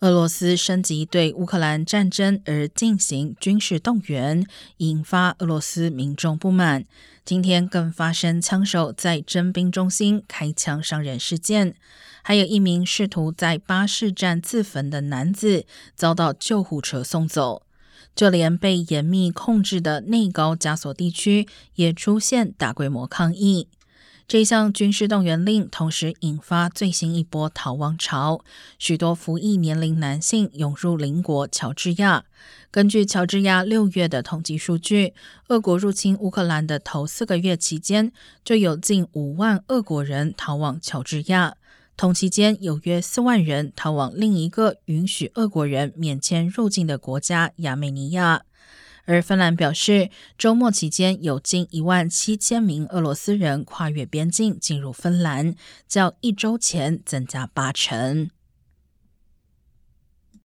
俄罗斯升级对乌克兰战争而进行军事动员，引发俄罗斯民众不满。今天更发生枪手在征兵中心开枪伤人事件，还有一名试图在巴士站自焚的男子遭到救护车送走。就连被严密控制的内高加索地区也出现大规模抗议。这项军事动员令同时引发最新一波逃亡潮，许多服役年龄男性涌入邻国乔治亚。根据乔治亚六月的统计数据，俄国入侵乌克兰的头四个月期间，就有近五万俄国人逃往乔治亚。同期间，有约四万人逃往另一个允许俄国人免签入境的国家亚美尼亚。而芬兰表示，周末期间有近一万七千名俄罗斯人跨越边境进入芬兰，较一周前增加八成。